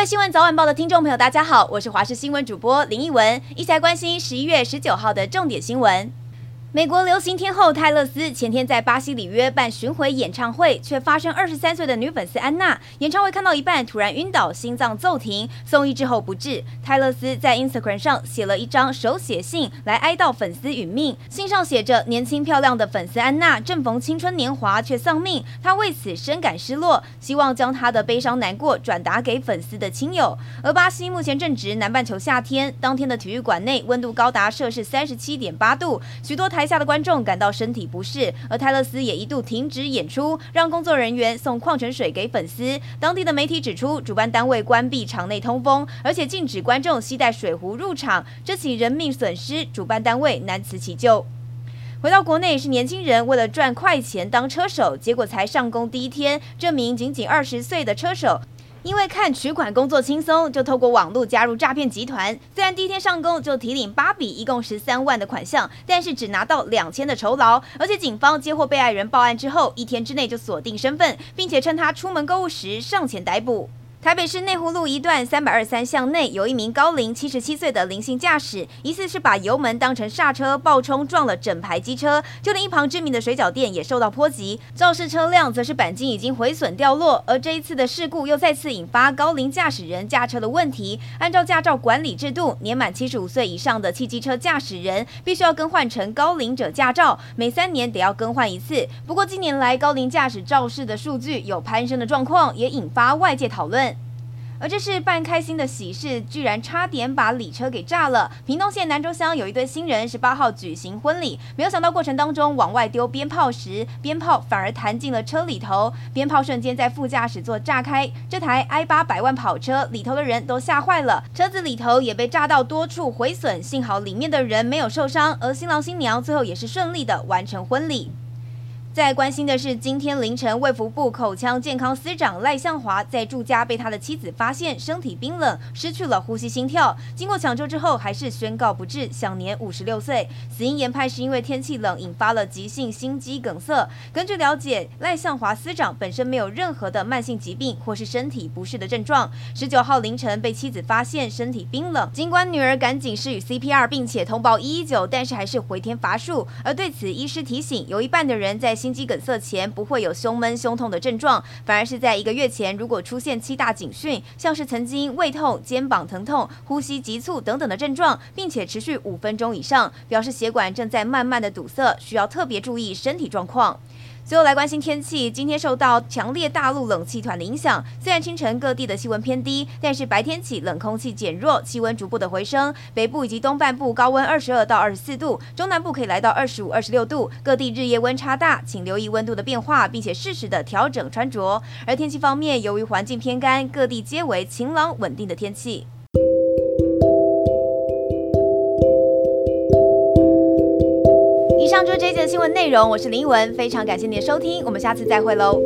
各位新闻早晚报的听众朋友，大家好，我是华视新闻主播林奕文，一起来关心十一月十九号的重点新闻。美国流行天后泰勒斯前天在巴西里约办巡回演唱会，却发生二十三岁的女粉丝安娜演唱会看到一半突然晕倒，心脏骤停，送医之后不治。泰勒斯在 Instagram 上写了一张手写信来哀悼粉丝殒命，信上写着：“年轻漂亮的粉丝安娜正逢青春年华却丧命，她为此深感失落，希望将她的悲伤难过转达给粉丝的亲友。”而巴西目前正值南半球夏天，当天的体育馆内温度高达摄氏三十七点八度，许多台。台下的观众感到身体不适，而泰勒斯也一度停止演出，让工作人员送矿泉水给粉丝。当地的媒体指出，主办单位关闭场内通风，而且禁止观众携带水壶入场。这起人命损失，主办单位难辞其咎。回到国内，是年轻人为了赚快钱当车手，结果才上工第一天，这名仅仅二十岁的车手。因为看取款工作轻松，就透过网络加入诈骗集团。虽然第一天上工就提领八笔，一共十三万的款项，但是只拿到两千的酬劳。而且警方接获被害人报案之后，一天之内就锁定身份，并且趁他出门购物时上前逮捕。台北市内湖路一段三百二三巷内，有一名高龄七十七岁的林姓驾驶，疑似是把油门当成刹车爆冲撞了整排机车，就连一旁知名的水饺店也受到波及。肇事车辆则是钣金已经毁损掉落，而这一次的事故又再次引发高龄驾驶人驾车的问题。按照驾照管理制度，年满七十五岁以上的汽机车驾驶人必须要更换成高龄者驾照，每三年得要更换一次。不过近年来高龄驾驶肇事的数据有攀升的状况，也引发外界讨论。而这是办开心的喜事，居然差点把礼车给炸了。屏东县南州乡有一对新人，十八号举行婚礼，没有想到过程当中往外丢鞭炮时，鞭炮反而弹进了车里头，鞭炮瞬间在副驾驶座炸开，这台 i 八百万跑车里头的人都吓坏了，车子里头也被炸到多处毁损，幸好里面的人没有受伤，而新郎新娘最后也是顺利的完成婚礼。在关心的是，今天凌晨，卫福部口腔健康司长赖向华在住家被他的妻子发现身体冰冷，失去了呼吸心跳。经过抢救之后，还是宣告不治，享年五十六岁。死因研判是因为天气冷引发了急性心肌梗塞。根据了解，赖向华司长本身没有任何的慢性疾病或是身体不适的症状。十九号凌晨被妻子发现身体冰冷，尽管女儿赶紧施予 CPR 并且通报一一九，但是还是回天乏术。而对此，医师提醒，有一半的人在心肌梗塞前不会有胸闷、胸痛的症状，反而是在一个月前，如果出现七大警讯，像是曾经胃痛、肩膀疼痛、呼吸急促等等的症状，并且持续五分钟以上，表示血管正在慢慢的堵塞，需要特别注意身体状况。最后来关心天气，今天受到强烈大陆冷气团的影响，虽然清晨各地的气温偏低，但是白天起冷空气减弱，气温逐步的回升。北部以及东半部高温二十二到二十四度，中南部可以来到二十五、二十六度。各地日夜温差大，请留意温度的变化，并且适时的调整穿着。而天气方面，由于环境偏干，各地皆为晴朗稳定的天气。上周这一节的新闻内容，我是林文，非常感谢你的收听，我们下次再会喽。